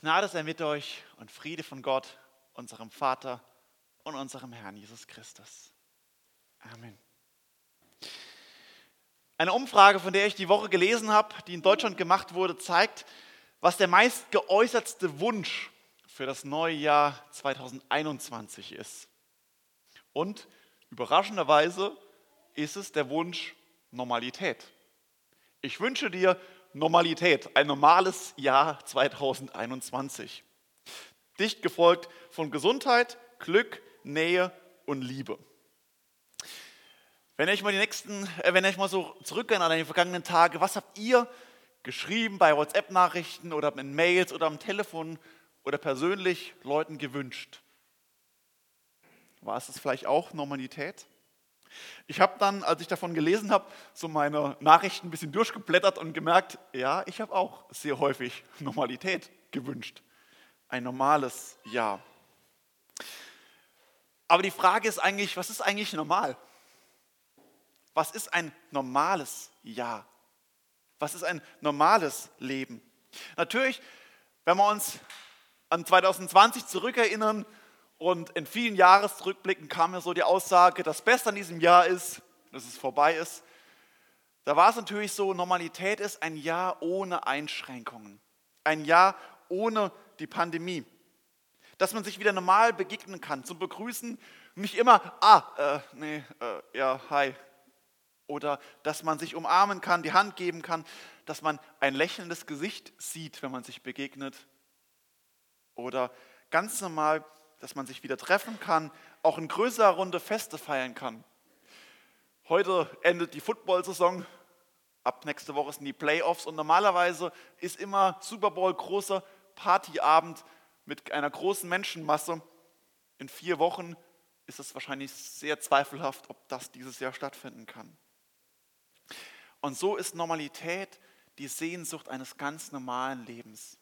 Gnade sei mit euch und Friede von Gott, unserem Vater und unserem Herrn Jesus Christus. Amen. Eine Umfrage, von der ich die Woche gelesen habe, die in Deutschland gemacht wurde, zeigt, was der meist geäußertste Wunsch für das neue Jahr 2021 ist. Und überraschenderweise ist es der Wunsch Normalität. Ich wünsche dir Normalität, ein normales Jahr 2021. Dicht gefolgt von Gesundheit, Glück, Nähe und Liebe. Wenn ich mal die nächsten, äh, wenn ich mal so zurückgehe an die vergangenen Tage, was habt ihr geschrieben bei WhatsApp-Nachrichten oder in Mails oder am Telefon oder persönlich Leuten gewünscht? War es das vielleicht auch Normalität? Ich habe dann, als ich davon gelesen habe, so meine Nachrichten ein bisschen durchgeblättert und gemerkt, ja, ich habe auch sehr häufig Normalität gewünscht. Ein normales Jahr. Aber die Frage ist eigentlich, was ist eigentlich normal? Was ist ein normales Jahr? Was ist ein normales Leben? Natürlich, wenn wir uns an 2020 zurückerinnern, und in vielen Jahresrückblicken kam mir so die Aussage, das Beste an diesem Jahr ist, dass es vorbei ist. Da war es natürlich so, Normalität ist ein Jahr ohne Einschränkungen. Ein Jahr ohne die Pandemie. Dass man sich wieder normal begegnen kann, zum Begrüßen. Nicht immer, ah, äh, nee, äh, ja, hi. Oder dass man sich umarmen kann, die Hand geben kann, dass man ein lächelndes Gesicht sieht, wenn man sich begegnet. Oder ganz normal dass man sich wieder treffen kann, auch in größerer Runde Feste feiern kann. Heute endet die Football-Saison, ab nächste Woche sind die Playoffs und normalerweise ist immer Super Bowl großer Partyabend mit einer großen Menschenmasse. In vier Wochen ist es wahrscheinlich sehr zweifelhaft, ob das dieses Jahr stattfinden kann. Und so ist Normalität die Sehnsucht eines ganz normalen Lebens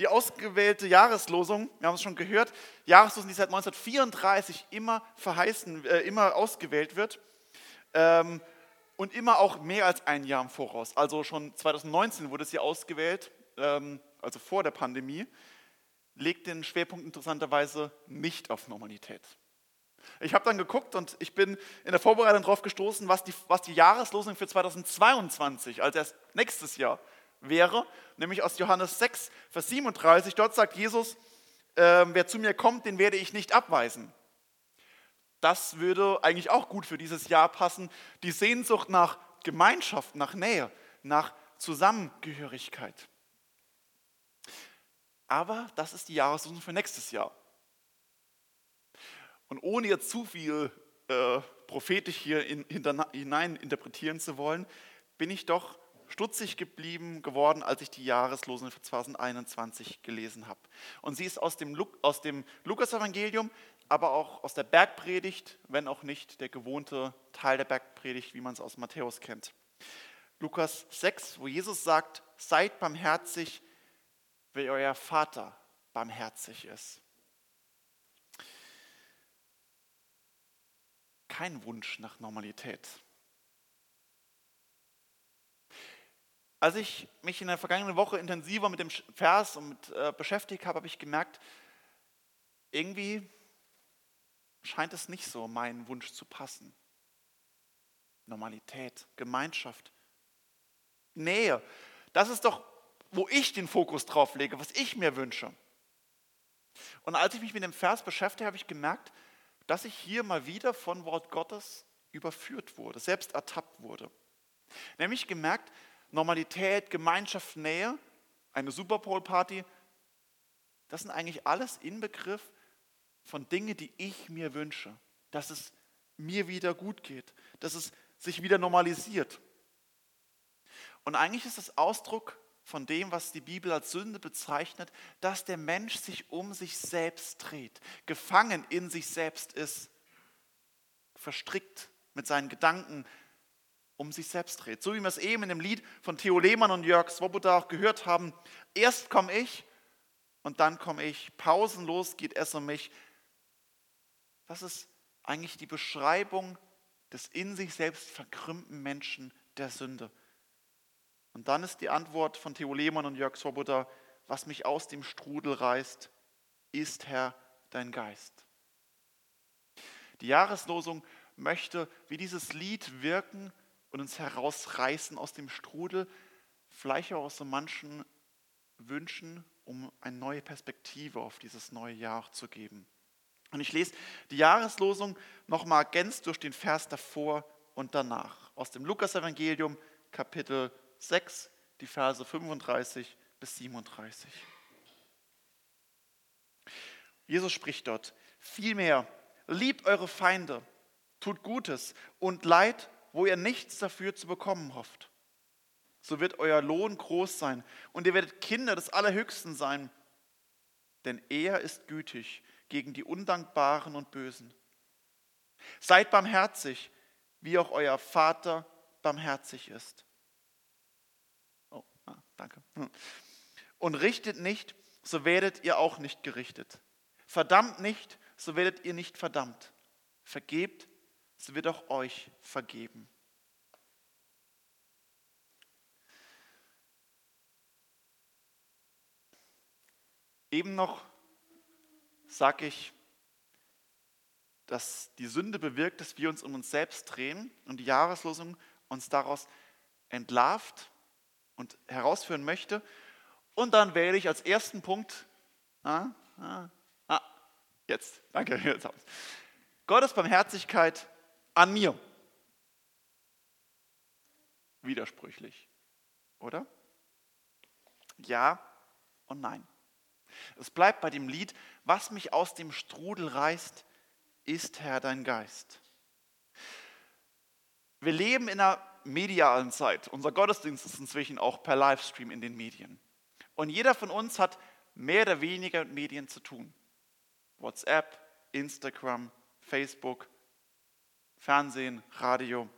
die ausgewählte Jahreslosung, wir haben es schon gehört, Jahreslosung, die seit 1934 immer verheißen, äh, immer ausgewählt wird ähm, und immer auch mehr als ein Jahr im Voraus. Also schon 2019 wurde sie ausgewählt, ähm, also vor der Pandemie, legt den Schwerpunkt interessanterweise nicht auf Normalität. Ich habe dann geguckt und ich bin in der Vorbereitung darauf gestoßen, was die, was die Jahreslosung für 2022, also erst nächstes Jahr, wäre, nämlich aus Johannes 6, Vers 37. Dort sagt Jesus, äh, wer zu mir kommt, den werde ich nicht abweisen. Das würde eigentlich auch gut für dieses Jahr passen. Die Sehnsucht nach Gemeinschaft, nach Nähe, nach Zusammengehörigkeit. Aber das ist die Jahreslosung für nächstes Jahr. Und ohne jetzt zu viel äh, prophetisch hier in, hinein interpretieren zu wollen, bin ich doch stutzig geblieben geworden, als ich die Jahreslosung für 2021 gelesen habe. Und sie ist aus dem, aus dem Lukas-Evangelium, aber auch aus der Bergpredigt, wenn auch nicht der gewohnte Teil der Bergpredigt, wie man es aus Matthäus kennt. Lukas 6, wo Jesus sagt, seid barmherzig, wie euer Vater barmherzig ist. Kein Wunsch nach Normalität. Als ich mich in der vergangenen Woche intensiver mit dem Vers und mit, äh, beschäftigt habe, habe ich gemerkt, irgendwie scheint es nicht so meinen Wunsch zu passen. Normalität, Gemeinschaft, Nähe, das ist doch, wo ich den Fokus drauf lege, was ich mir wünsche. Und als ich mich mit dem Vers beschäftige, habe ich gemerkt, dass ich hier mal wieder von Wort Gottes überführt wurde, selbst ertappt wurde. Nämlich gemerkt, Normalität, Gemeinschaft, Nähe, eine Super Bowl Party, das sind eigentlich alles Inbegriff von Dingen, die ich mir wünsche, dass es mir wieder gut geht, dass es sich wieder normalisiert. Und eigentlich ist das Ausdruck von dem, was die Bibel als Sünde bezeichnet, dass der Mensch sich um sich selbst dreht, gefangen in sich selbst ist, verstrickt mit seinen Gedanken, um sich selbst dreht. So wie wir es eben in dem Lied von Theo Lehmann und Jörg Swoboda auch gehört haben. Erst komme ich und dann komme ich. Pausenlos geht es um mich. Das ist eigentlich die Beschreibung des in sich selbst verkrümmten Menschen der Sünde. Und dann ist die Antwort von Theo Lehmann und Jörg Swoboda, was mich aus dem Strudel reißt, ist Herr dein Geist. Die Jahreslosung möchte wie dieses Lied wirken und uns herausreißen aus dem Strudel, vielleicht auch aus so manchen Wünschen, um eine neue Perspektive auf dieses neue Jahr zu geben. Und ich lese die Jahreslosung nochmal ergänzt durch den Vers davor und danach. Aus dem Lukas-Evangelium, Kapitel 6, die Verse 35 bis 37. Jesus spricht dort, vielmehr, liebt eure Feinde, tut Gutes und Leid, wo ihr nichts dafür zu bekommen hofft. So wird euer Lohn groß sein und ihr werdet Kinder des Allerhöchsten sein, denn er ist gütig gegen die Undankbaren und Bösen. Seid barmherzig, wie auch euer Vater barmherzig ist. Oh, ah, danke. Und richtet nicht, so werdet ihr auch nicht gerichtet. Verdammt nicht, so werdet ihr nicht verdammt. Vergebt, so wird auch euch vergeben. Eben noch sage ich, dass die Sünde bewirkt, dass wir uns um uns selbst drehen und die Jahreslosung uns daraus entlarvt und herausführen möchte. Und dann wähle ich als ersten Punkt, ah, ah, ah, jetzt, danke, jetzt Gottes Barmherzigkeit an mir. Widersprüchlich, oder? Ja und nein. Es bleibt bei dem Lied, was mich aus dem Strudel reißt, ist Herr dein Geist. Wir leben in einer medialen Zeit. Unser Gottesdienst ist inzwischen auch per Livestream in den Medien. Und jeder von uns hat mehr oder weniger mit Medien zu tun. WhatsApp, Instagram, Facebook, Fernsehen, Radio.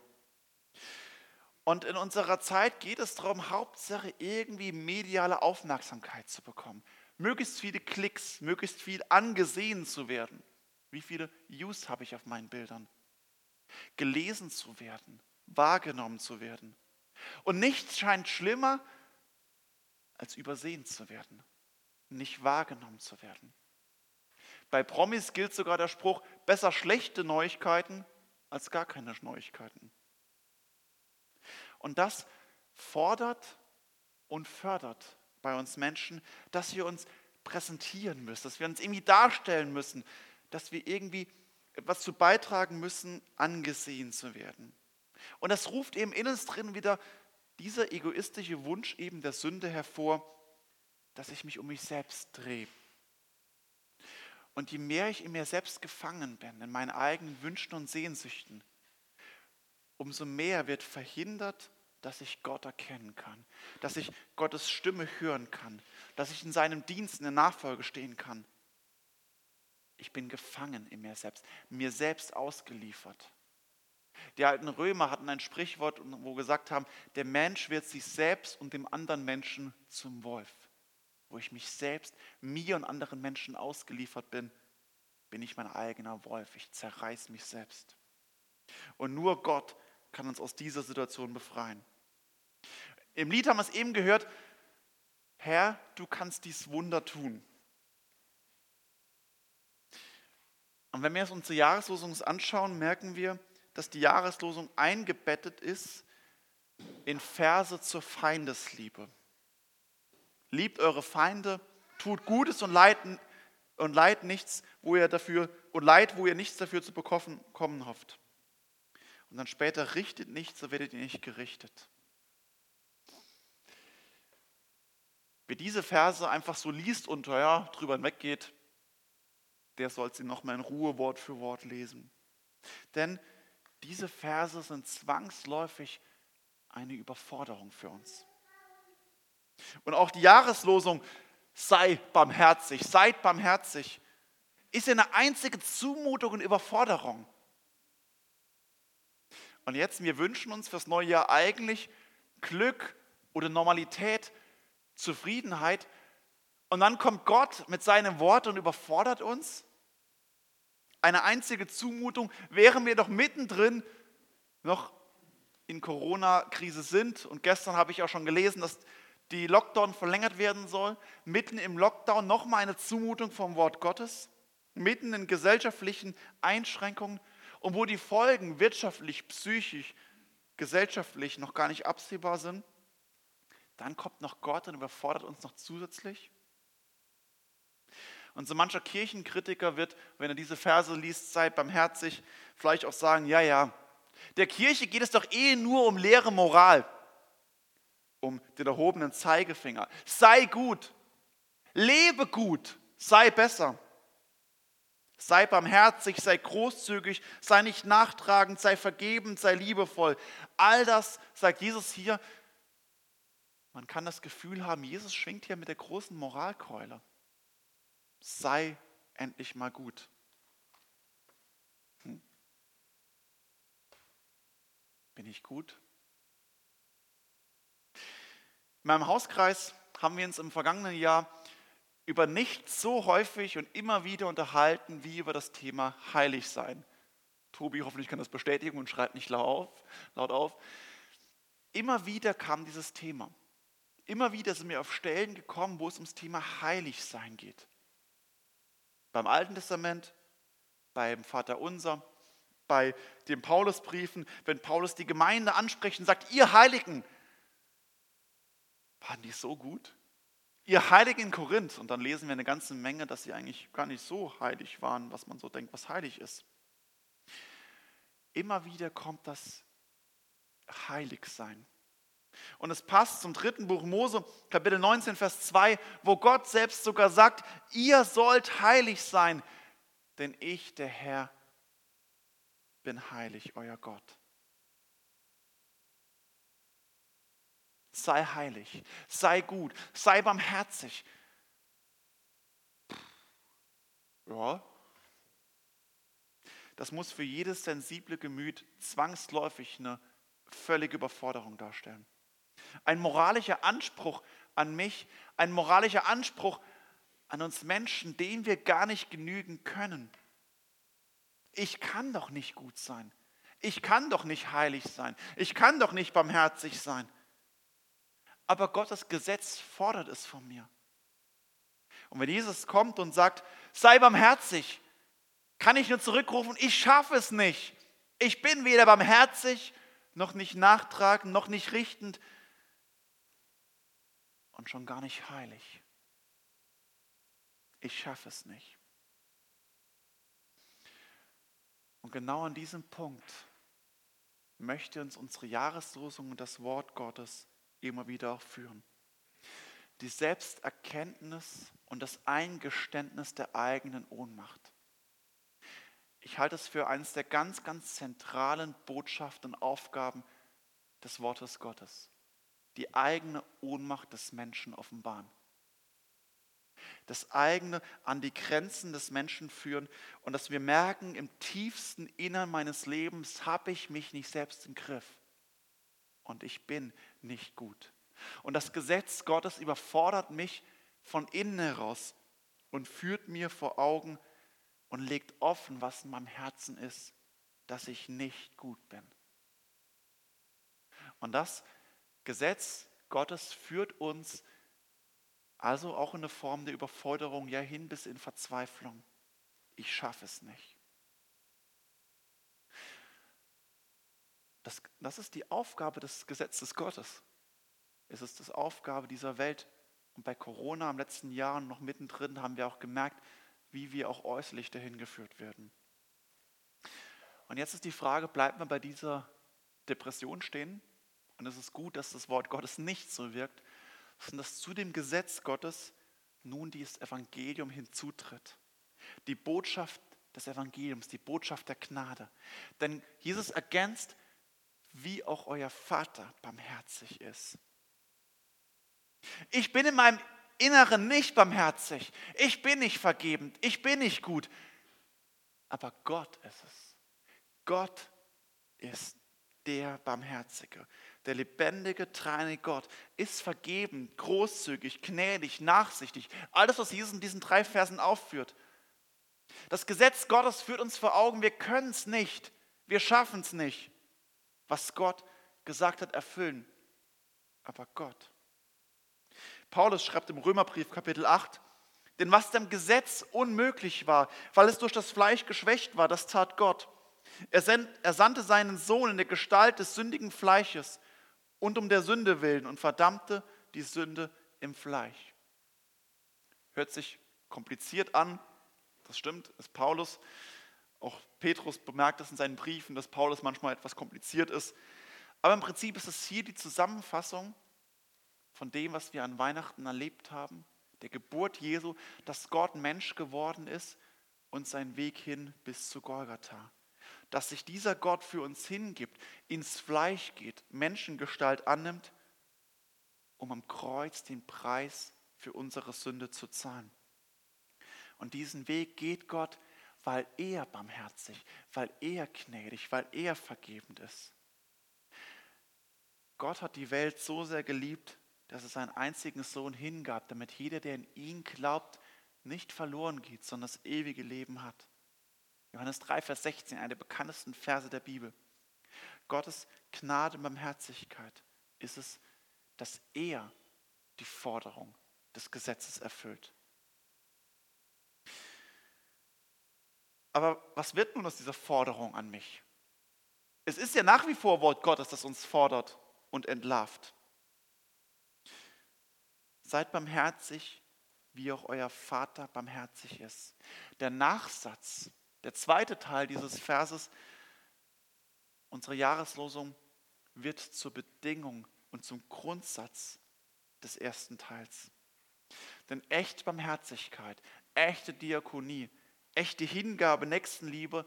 Und in unserer Zeit geht es darum, Hauptsache irgendwie mediale Aufmerksamkeit zu bekommen möglichst viele Klicks, möglichst viel angesehen zu werden. Wie viele Views habe ich auf meinen Bildern? Gelesen zu werden, wahrgenommen zu werden. Und nichts scheint schlimmer, als übersehen zu werden, nicht wahrgenommen zu werden. Bei Promis gilt sogar der Spruch, besser schlechte Neuigkeiten als gar keine Neuigkeiten. Und das fordert und fördert bei uns Menschen, dass wir uns präsentieren müssen, dass wir uns irgendwie darstellen müssen, dass wir irgendwie etwas zu beitragen müssen, angesehen zu werden. Und das ruft eben in uns drin wieder dieser egoistische Wunsch eben der Sünde hervor, dass ich mich um mich selbst drehe. Und je mehr ich in mir selbst gefangen bin, in meinen eigenen Wünschen und Sehnsüchten, umso mehr wird verhindert, dass ich Gott erkennen kann, dass ich Gottes Stimme hören kann, dass ich in seinem Dienst in der Nachfolge stehen kann. Ich bin gefangen in mir selbst, mir selbst ausgeliefert. Die alten Römer hatten ein Sprichwort, wo gesagt haben, der Mensch wird sich selbst und dem anderen Menschen zum Wolf. Wo ich mich selbst, mir und anderen Menschen ausgeliefert bin, bin ich mein eigener Wolf. Ich zerreiß mich selbst. Und nur Gott kann uns aus dieser Situation befreien. Im Lied haben wir es eben gehört, Herr, du kannst dies Wunder tun. Und wenn wir uns unsere Jahreslosung anschauen, merken wir, dass die Jahreslosung eingebettet ist in Verse zur Feindesliebe. Liebt eure Feinde, tut Gutes und leid, und leid nichts, wo ihr dafür und leid, wo ihr nichts dafür zu bekommen hofft. Und dann später richtet nichts, so werdet ihr nicht gerichtet. Wer diese Verse einfach so liest und ja, drüber hinweggeht, der soll sie nochmal in Ruhe Wort für Wort lesen. Denn diese Verse sind zwangsläufig eine Überforderung für uns. Und auch die Jahreslosung, sei barmherzig, seid barmherzig, ist ja eine einzige Zumutung und Überforderung. Und jetzt, wir wünschen uns fürs neue Jahr eigentlich Glück oder Normalität, Zufriedenheit. Und dann kommt Gott mit seinem Wort und überfordert uns. Eine einzige Zumutung, während wir doch mittendrin noch in Corona-Krise sind. Und gestern habe ich auch schon gelesen, dass die Lockdown verlängert werden soll, mitten im Lockdown nochmal eine Zumutung vom Wort Gottes, mitten in gesellschaftlichen Einschränkungen und wo die Folgen wirtschaftlich, psychisch, gesellschaftlich noch gar nicht absehbar sind, dann kommt noch Gott und überfordert uns noch zusätzlich. Und so mancher Kirchenkritiker wird, wenn er diese Verse liest, sei barmherzig, vielleicht auch sagen, ja, ja, der Kirche geht es doch eh nur um leere Moral, um den erhobenen Zeigefinger. Sei gut, lebe gut, sei besser. Sei barmherzig, sei großzügig, sei nicht nachtragend, sei vergebend, sei liebevoll. All das sagt Jesus hier. Man kann das Gefühl haben, Jesus schwingt hier mit der großen Moralkeule. Sei endlich mal gut. Hm. Bin ich gut? In meinem Hauskreis haben wir uns im vergangenen Jahr über nichts so häufig und immer wieder unterhalten wie über das Thema Heiligsein. Tobi hoffentlich kann das bestätigen und schreibt nicht laut auf, laut auf. Immer wieder kam dieses Thema. Immer wieder sind wir auf Stellen gekommen, wo es ums Thema Heiligsein geht. Beim Alten Testament, beim Vater Unser, bei den Paulusbriefen, wenn Paulus die Gemeinde anspricht und sagt, ihr Heiligen, waren die so gut? Ihr Heiligen in Korinth, und dann lesen wir eine ganze Menge, dass sie eigentlich gar nicht so heilig waren, was man so denkt, was heilig ist. Immer wieder kommt das Heiligsein. Und es passt zum dritten Buch Mose, Kapitel 19, Vers 2, wo Gott selbst sogar sagt, ihr sollt heilig sein, denn ich, der Herr, bin heilig, euer Gott. Sei heilig, sei gut, sei barmherzig. Ja, das muss für jedes sensible Gemüt zwangsläufig eine völlige Überforderung darstellen. Ein moralischer Anspruch an mich, ein moralischer Anspruch an uns Menschen, den wir gar nicht genügen können. Ich kann doch nicht gut sein. Ich kann doch nicht heilig sein. Ich kann doch nicht barmherzig sein aber Gottes Gesetz fordert es von mir. Und wenn Jesus kommt und sagt, sei barmherzig, kann ich nur zurückrufen, ich schaffe es nicht. Ich bin weder barmherzig, noch nicht nachtragend, noch nicht richtend und schon gar nicht heilig. Ich schaffe es nicht. Und genau an diesem Punkt möchte uns unsere Jahreslosung und das Wort Gottes immer wieder auch führen. Die Selbsterkenntnis und das Eingeständnis der eigenen Ohnmacht. Ich halte es für eines der ganz, ganz zentralen Botschaften und Aufgaben des Wortes Gottes. Die eigene Ohnmacht des Menschen offenbaren. Das eigene an die Grenzen des Menschen führen und dass wir merken, im tiefsten Innern meines Lebens habe ich mich nicht selbst im Griff und ich bin nicht gut. Und das Gesetz Gottes überfordert mich von innen heraus und führt mir vor Augen und legt offen, was in meinem Herzen ist, dass ich nicht gut bin. Und das Gesetz Gottes führt uns also auch in eine Form der Überforderung ja hin bis in Verzweiflung. Ich schaffe es nicht. Das, das ist die Aufgabe des Gesetzes Gottes. Es ist die Aufgabe dieser Welt. Und bei Corona im letzten Jahr noch mittendrin haben wir auch gemerkt, wie wir auch äußerlich dahin geführt werden. Und jetzt ist die Frage, bleibt man bei dieser Depression stehen? Und es ist gut, dass das Wort Gottes nicht so wirkt, sondern dass zu dem Gesetz Gottes nun dieses Evangelium hinzutritt. Die Botschaft des Evangeliums, die Botschaft der Gnade. Denn Jesus ergänzt wie auch euer Vater barmherzig ist. Ich bin in meinem Inneren nicht barmherzig. Ich bin nicht vergebend. Ich bin nicht gut. Aber Gott ist es. Gott ist der Barmherzige. Der lebendige, treine Gott ist vergebend, großzügig, gnädig, nachsichtig. Alles, was Jesus in diesen drei Versen aufführt. Das Gesetz Gottes führt uns vor Augen, wir können es nicht. Wir schaffen es nicht was Gott gesagt hat, erfüllen. Aber Gott Paulus schreibt im Römerbrief Kapitel 8, denn was dem Gesetz unmöglich war, weil es durch das Fleisch geschwächt war, das tat Gott. Er, sandte seinen Sohn in der Gestalt des sündigen Fleisches und um der Sünde willen und verdammte die Sünde im Fleisch. Hört sich kompliziert an, das stimmt, ist Paulus. Auch Petrus bemerkt es in seinen Briefen, dass Paulus manchmal etwas kompliziert ist. Aber im Prinzip ist es hier die Zusammenfassung von dem, was wir an Weihnachten erlebt haben, der Geburt Jesu, dass Gott Mensch geworden ist und sein Weg hin bis zu Golgatha. Dass sich dieser Gott für uns hingibt, ins Fleisch geht, Menschengestalt annimmt, um am Kreuz den Preis für unsere Sünde zu zahlen. Und diesen Weg geht Gott, weil er barmherzig, weil er gnädig, weil er vergebend ist. Gott hat die Welt so sehr geliebt, dass es seinen einzigen Sohn hingab, damit jeder, der in ihn glaubt, nicht verloren geht, sondern das ewige Leben hat. Johannes 3, Vers 16, eine der bekanntesten Verse der Bibel. Gottes Gnade und Barmherzigkeit ist es, dass er die Forderung des Gesetzes erfüllt. Aber was wird nun aus dieser Forderung an mich? Es ist ja nach wie vor Wort Gottes, das uns fordert und entlarvt. Seid barmherzig, wie auch euer Vater barmherzig ist. Der Nachsatz, der zweite Teil dieses Verses, unsere Jahreslosung, wird zur Bedingung und zum Grundsatz des ersten Teils. Denn echte Barmherzigkeit, echte Diakonie, echte Hingabe, Nächstenliebe,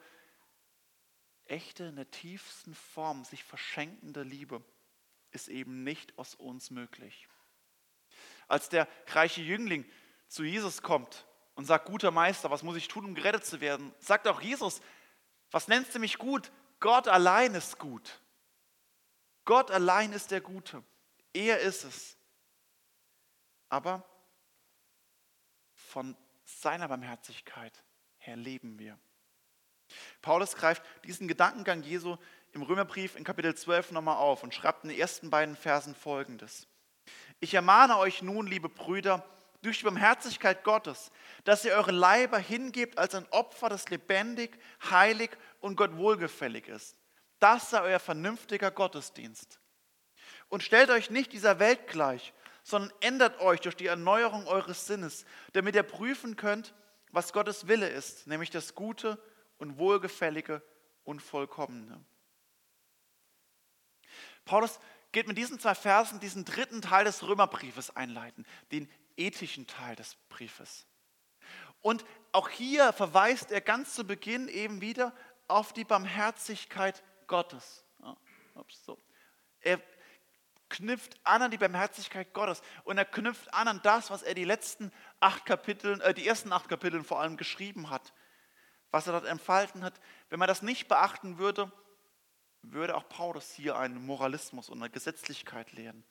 echte in der tiefsten Form sich verschenkende Liebe ist eben nicht aus uns möglich. Als der reiche Jüngling zu Jesus kommt und sagt, guter Meister, was muss ich tun, um gerettet zu werden? Sagt auch Jesus, was nennst du mich gut? Gott allein ist gut. Gott allein ist der Gute. Er ist es. Aber von seiner Barmherzigkeit her leben wir. Paulus greift diesen Gedankengang Jesu im Römerbrief in Kapitel 12 nochmal auf und schreibt in den ersten beiden Versen folgendes. Ich ermahne euch nun, liebe Brüder, durch die Barmherzigkeit Gottes, dass ihr eure Leiber hingebt als ein Opfer, das lebendig, heilig und Gott wohlgefällig ist. Das sei euer vernünftiger Gottesdienst. Und stellt euch nicht dieser Welt gleich, sondern ändert euch durch die Erneuerung eures Sinnes, damit ihr prüfen könnt, was Gottes Wille ist, nämlich das Gute und Wohlgefällige und Vollkommene. Paulus geht mit diesen zwei Versen diesen dritten Teil des Römerbriefes einleiten, den ethischen Teil des Briefes. Und auch hier verweist er ganz zu Beginn eben wieder auf die Barmherzigkeit Gottes. Er knüpft an an die Barmherzigkeit Gottes und er knüpft an an das, was er die letzten acht Kapitel, äh, die ersten acht Kapitel vor allem geschrieben hat, was er dort entfalten hat. Wenn man das nicht beachten würde, würde auch Paulus hier einen Moralismus und eine Gesetzlichkeit lehren.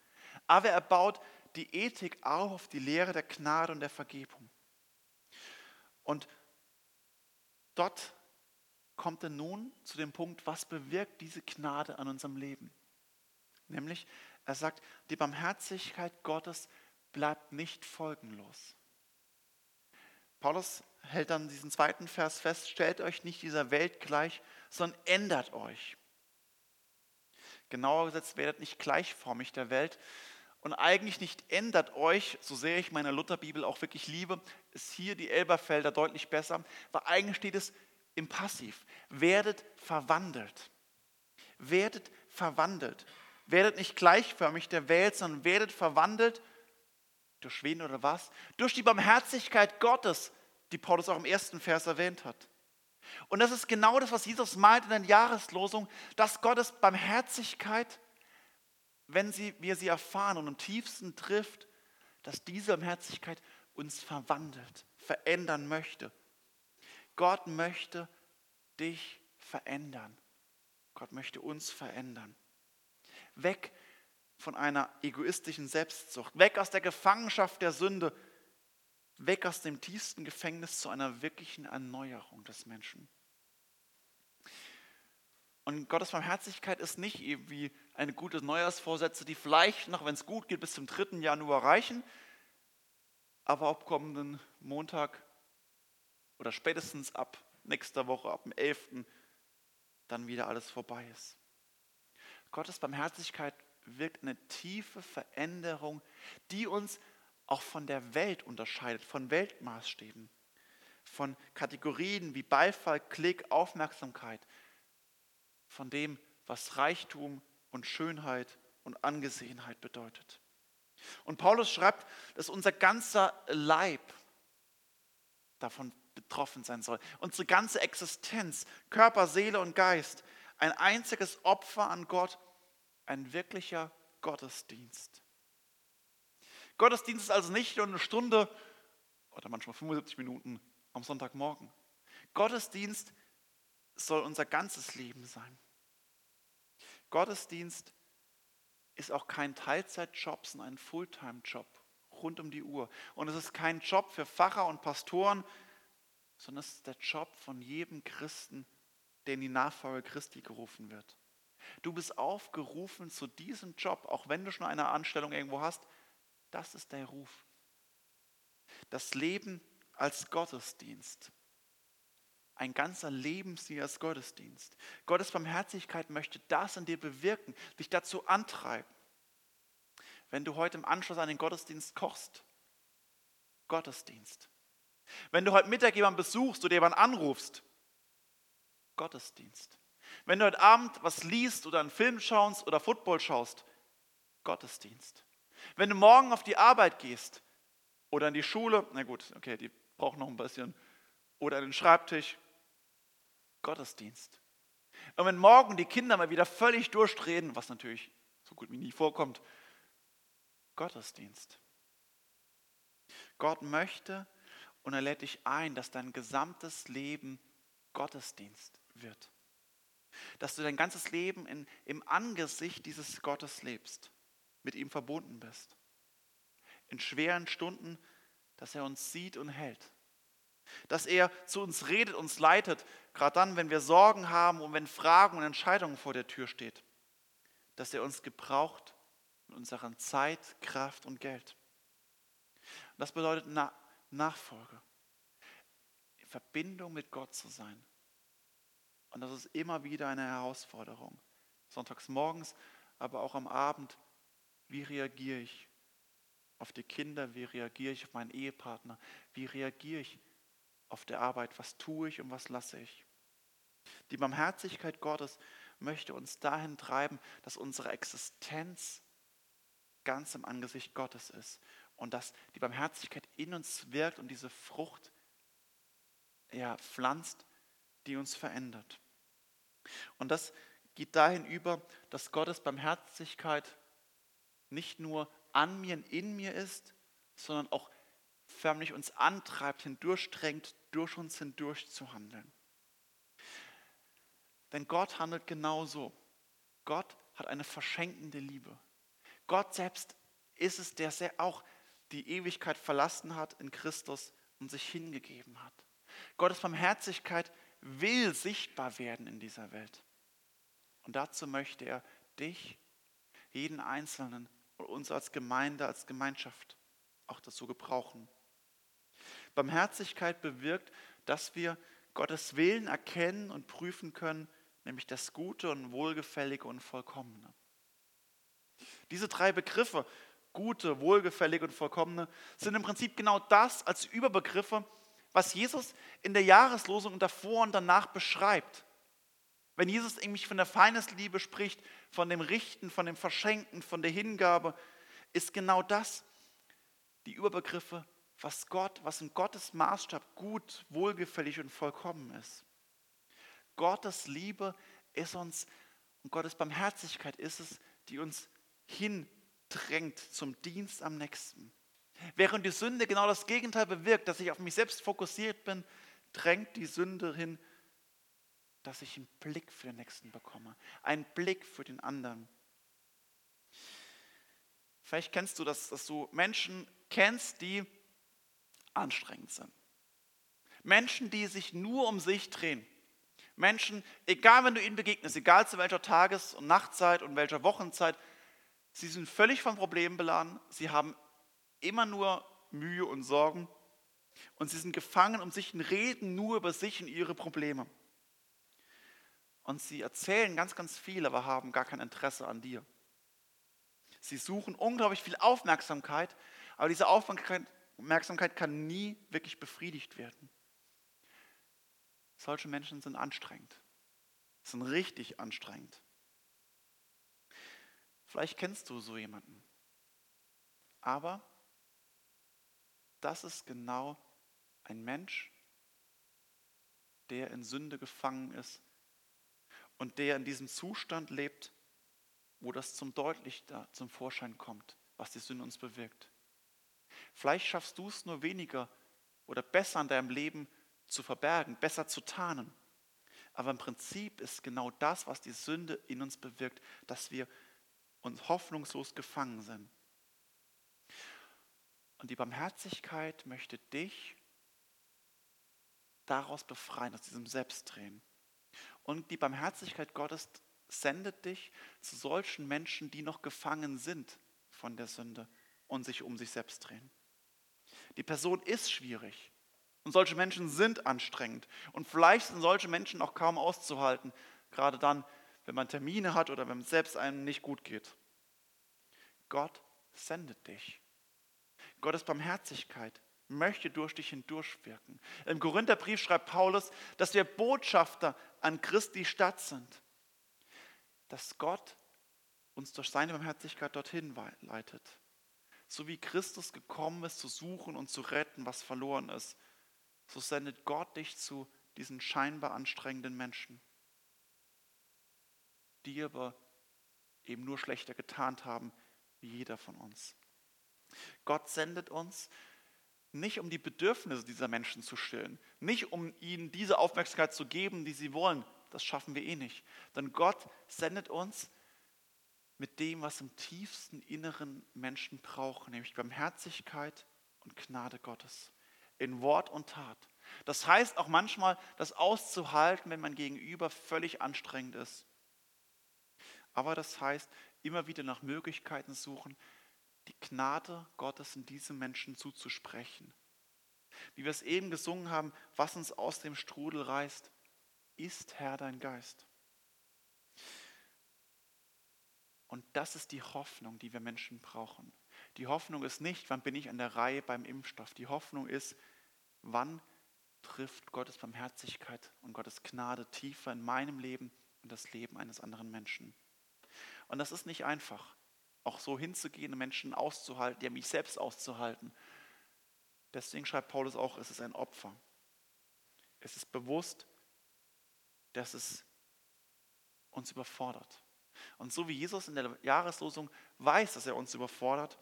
Aber er baut die Ethik auch auf die Lehre der Gnade und der Vergebung. Und dort kommt er nun zu dem Punkt, was bewirkt diese Gnade an unserem Leben? Nämlich, er sagt, die Barmherzigkeit Gottes bleibt nicht folgenlos. Paulus hält dann diesen zweiten Vers fest, stellt euch nicht dieser Welt gleich, sondern ändert euch. Genauer gesagt, werdet nicht gleichformig der Welt und eigentlich nicht ändert euch, so sehr ich meine Lutherbibel auch wirklich liebe, ist hier die Elberfelder deutlich besser, weil eigentlich steht es im Passiv. Werdet verwandelt. Werdet verwandelt. Werdet nicht gleichförmig der Welt, sondern werdet verwandelt durch wen oder was? Durch die Barmherzigkeit Gottes, die Paulus auch im ersten Vers erwähnt hat. Und das ist genau das, was Jesus meint in der Jahreslosung, dass Gottes Barmherzigkeit, wenn sie, wir sie erfahren und im tiefsten trifft, dass diese Barmherzigkeit uns verwandelt, verändern möchte. Gott möchte dich verändern. Gott möchte uns verändern. Weg von einer egoistischen Selbstsucht, weg aus der Gefangenschaft der Sünde, weg aus dem tiefsten Gefängnis zu einer wirklichen Erneuerung des Menschen. Und Gottes Barmherzigkeit ist nicht wie eine gute Neujahrsvorsätze, die vielleicht noch, wenn es gut geht, bis zum 3. Januar reichen, aber ab kommenden Montag oder spätestens ab nächster Woche, ab dem 11. dann wieder alles vorbei ist. Gottes Barmherzigkeit wirkt eine tiefe Veränderung, die uns auch von der Welt unterscheidet, von Weltmaßstäben, von Kategorien wie Beifall, Klick, Aufmerksamkeit, von dem, was Reichtum und Schönheit und Angesehenheit bedeutet. Und Paulus schreibt, dass unser ganzer Leib davon betroffen sein soll. Unsere ganze Existenz, Körper, Seele und Geist, ein einziges Opfer an Gott, ein wirklicher Gottesdienst. Gottesdienst ist also nicht nur eine Stunde oder manchmal 75 Minuten am Sonntagmorgen. Gottesdienst soll unser ganzes Leben sein. Gottesdienst ist auch kein Teilzeitjob, sondern ein Fulltime-Job rund um die Uhr. Und es ist kein Job für Pfarrer und Pastoren, sondern es ist der Job von jedem Christen, der in die Nachfolge Christi gerufen wird. Du bist aufgerufen zu diesem Job, auch wenn du schon eine Anstellung irgendwo hast. Das ist der Ruf. Das Leben als Gottesdienst. Ein ganzer Lebensstil als Gottesdienst. Gottes Barmherzigkeit möchte das in dir bewirken, dich dazu antreiben. Wenn du heute im Anschluss an den Gottesdienst kochst, Gottesdienst. Wenn du heute Mittag jemanden besuchst oder jemanden anrufst, Gottesdienst. Wenn du heute Abend was liest oder einen Film schaust oder Football schaust, Gottesdienst. Wenn du morgen auf die Arbeit gehst oder in die Schule, na gut, okay, die brauchen noch ein bisschen, oder an den Schreibtisch, Gottesdienst. Und wenn morgen die Kinder mal wieder völlig durchdrehen, was natürlich so gut wie nie vorkommt, Gottesdienst. Gott möchte und er lädt dich ein, dass dein gesamtes Leben Gottesdienst wird. Dass du dein ganzes Leben in, im Angesicht dieses Gottes lebst, mit ihm verbunden bist. In schweren Stunden, dass er uns sieht und hält. Dass er zu uns redet, uns leitet, gerade dann, wenn wir Sorgen haben und wenn Fragen und Entscheidungen vor der Tür steht. Dass er uns gebraucht mit unserer Zeit, Kraft und Geld. Das bedeutet Nachfolge. In Verbindung mit Gott zu sein. Und das ist immer wieder eine Herausforderung. Sonntags morgens, aber auch am Abend. Wie reagiere ich auf die Kinder? Wie reagiere ich auf meinen Ehepartner? Wie reagiere ich auf der Arbeit? Was tue ich und was lasse ich? Die Barmherzigkeit Gottes möchte uns dahin treiben, dass unsere Existenz ganz im Angesicht Gottes ist und dass die Barmherzigkeit in uns wirkt und diese Frucht ja, pflanzt, die uns verändert. Und das geht dahin über, dass Gottes Barmherzigkeit nicht nur an mir und in mir ist, sondern auch förmlich uns antreibt, hindurchdrängt, durch uns hindurch zu handeln. Denn Gott handelt genauso. Gott hat eine verschenkende Liebe. Gott selbst ist es, der auch die Ewigkeit verlassen hat in Christus und sich hingegeben hat. Gottes Barmherzigkeit will sichtbar werden in dieser Welt. Und dazu möchte er dich, jeden Einzelnen und uns als Gemeinde, als Gemeinschaft auch dazu gebrauchen. Barmherzigkeit bewirkt, dass wir Gottes Willen erkennen und prüfen können, nämlich das Gute und Wohlgefällige und Vollkommene. Diese drei Begriffe gute, wohlgefällige und vollkommene, sind im Prinzip genau das als Überbegriffe, was Jesus in der Jahreslosung davor und danach beschreibt. Wenn Jesus nämlich von der Feindesliebe spricht, von dem Richten, von dem Verschenken, von der Hingabe, ist genau das die Überbegriffe, was Gott, was in Gottes Maßstab gut, wohlgefällig und vollkommen ist. Gottes Liebe ist uns und Gottes Barmherzigkeit ist es, die uns hin drängt zum Dienst am nächsten. Während die Sünde genau das Gegenteil bewirkt, dass ich auf mich selbst fokussiert bin, drängt die Sünde hin, dass ich einen Blick für den Nächsten bekomme, einen Blick für den anderen. Vielleicht kennst du das, dass du Menschen kennst, die anstrengend sind. Menschen, die sich nur um sich drehen. Menschen, egal wenn du ihnen begegnest, egal zu welcher Tages- und Nachtzeit und welcher Wochenzeit, Sie sind völlig von Problemen beladen. Sie haben immer nur Mühe und Sorgen. Und sie sind gefangen um sich und reden nur über sich und ihre Probleme. Und sie erzählen ganz, ganz viel, aber haben gar kein Interesse an dir. Sie suchen unglaublich viel Aufmerksamkeit, aber diese Aufmerksamkeit kann nie wirklich befriedigt werden. Solche Menschen sind anstrengend, sind richtig anstrengend. Vielleicht kennst du so jemanden. Aber das ist genau ein Mensch, der in Sünde gefangen ist und der in diesem Zustand lebt, wo das zum Deutlichter zum Vorschein kommt, was die Sünde uns bewirkt. Vielleicht schaffst du es nur weniger oder besser in deinem Leben zu verbergen, besser zu tarnen. Aber im Prinzip ist genau das, was die Sünde in uns bewirkt, dass wir uns hoffnungslos gefangen sind. Und die Barmherzigkeit möchte dich daraus befreien, aus diesem Selbstdrehen. Und die Barmherzigkeit Gottes sendet dich zu solchen Menschen, die noch gefangen sind von der Sünde und sich um sich selbst drehen. Die Person ist schwierig und solche Menschen sind anstrengend und vielleicht sind solche Menschen auch kaum auszuhalten, gerade dann, wenn man Termine hat oder wenn es selbst einem nicht gut geht. Gott sendet dich. Gottes Barmherzigkeit möchte durch dich hindurchwirken. Im Korintherbrief schreibt Paulus, dass wir Botschafter an Christi Stadt sind. Dass Gott uns durch seine Barmherzigkeit dorthin leitet. So wie Christus gekommen ist, zu suchen und zu retten, was verloren ist, so sendet Gott dich zu diesen scheinbar anstrengenden Menschen, die aber eben nur schlechter getan haben, wie jeder von uns. Gott sendet uns nicht, um die Bedürfnisse dieser Menschen zu stillen, nicht um ihnen diese Aufmerksamkeit zu geben, die sie wollen. Das schaffen wir eh nicht. Denn Gott sendet uns mit dem, was im tiefsten Inneren Menschen brauchen, nämlich Barmherzigkeit und Gnade Gottes in Wort und Tat. Das heißt auch manchmal, das auszuhalten, wenn mein Gegenüber völlig anstrengend ist. Aber das heißt, immer wieder nach Möglichkeiten suchen, die Gnade Gottes in diese Menschen zuzusprechen. Wie wir es eben gesungen haben, was uns aus dem Strudel reißt, ist Herr dein Geist. Und das ist die Hoffnung, die wir Menschen brauchen. Die Hoffnung ist nicht, wann bin ich an der Reihe beim Impfstoff. Die Hoffnung ist, wann trifft Gottes Barmherzigkeit und Gottes Gnade tiefer in meinem Leben und das Leben eines anderen Menschen. Und das ist nicht einfach, auch so hinzugehen, Menschen auszuhalten, ja mich selbst auszuhalten. Deswegen schreibt Paulus auch, es ist ein Opfer. Es ist bewusst, dass es uns überfordert. Und so wie Jesus in der Jahreslosung weiß, dass er uns überfordert,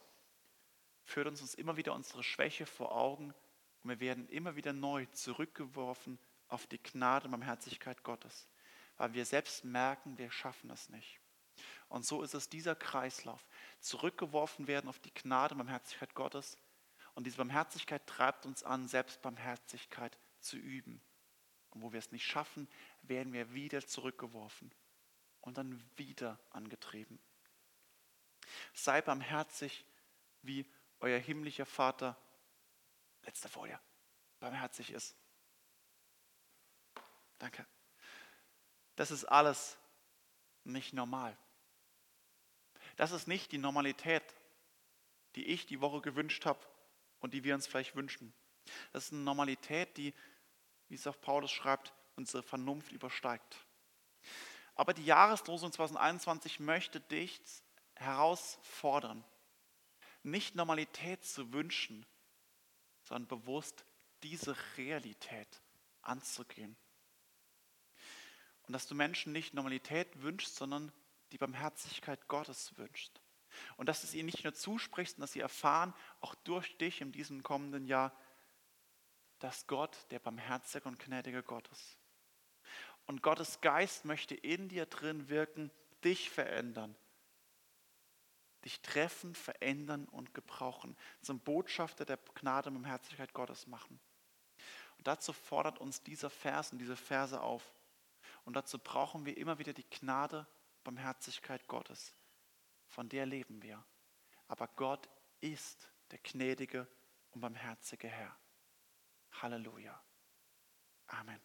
führt uns uns immer wieder unsere Schwäche vor Augen und wir werden immer wieder neu zurückgeworfen auf die Gnade und Barmherzigkeit Gottes, weil wir selbst merken, wir schaffen es nicht. Und so ist es dieser Kreislauf. Zurückgeworfen werden auf die Gnade und Barmherzigkeit Gottes. Und diese Barmherzigkeit treibt uns an, Selbstbarmherzigkeit zu üben. Und wo wir es nicht schaffen, werden wir wieder zurückgeworfen und dann wieder angetrieben. Sei barmherzig, wie euer himmlischer Vater, letzte Folie, barmherzig ist. Danke. Das ist alles nicht normal. Das ist nicht die Normalität, die ich die Woche gewünscht habe und die wir uns vielleicht wünschen. Das ist eine Normalität, die, wie es auch Paulus schreibt, unsere Vernunft übersteigt. Aber die Jahreslosung 2021 möchte dich herausfordern, nicht Normalität zu wünschen, sondern bewusst diese Realität anzugehen. Und dass du Menschen nicht Normalität wünschst, sondern die Barmherzigkeit Gottes wünscht. Und dass du es ihnen nicht nur zusprichst, sondern dass sie erfahren, auch durch dich in diesem kommenden Jahr, dass Gott der barmherzige und gnädige Gott ist. Und Gottes Geist möchte in dir drin wirken, dich verändern, dich treffen, verändern und gebrauchen, zum Botschafter der Gnade und Barmherzigkeit Gottes machen. Und dazu fordert uns dieser Vers und diese Verse auf. Und dazu brauchen wir immer wieder die Gnade Barmherzigkeit Gottes. Von der leben wir. Aber Gott ist der gnädige und barmherzige Herr. Halleluja. Amen.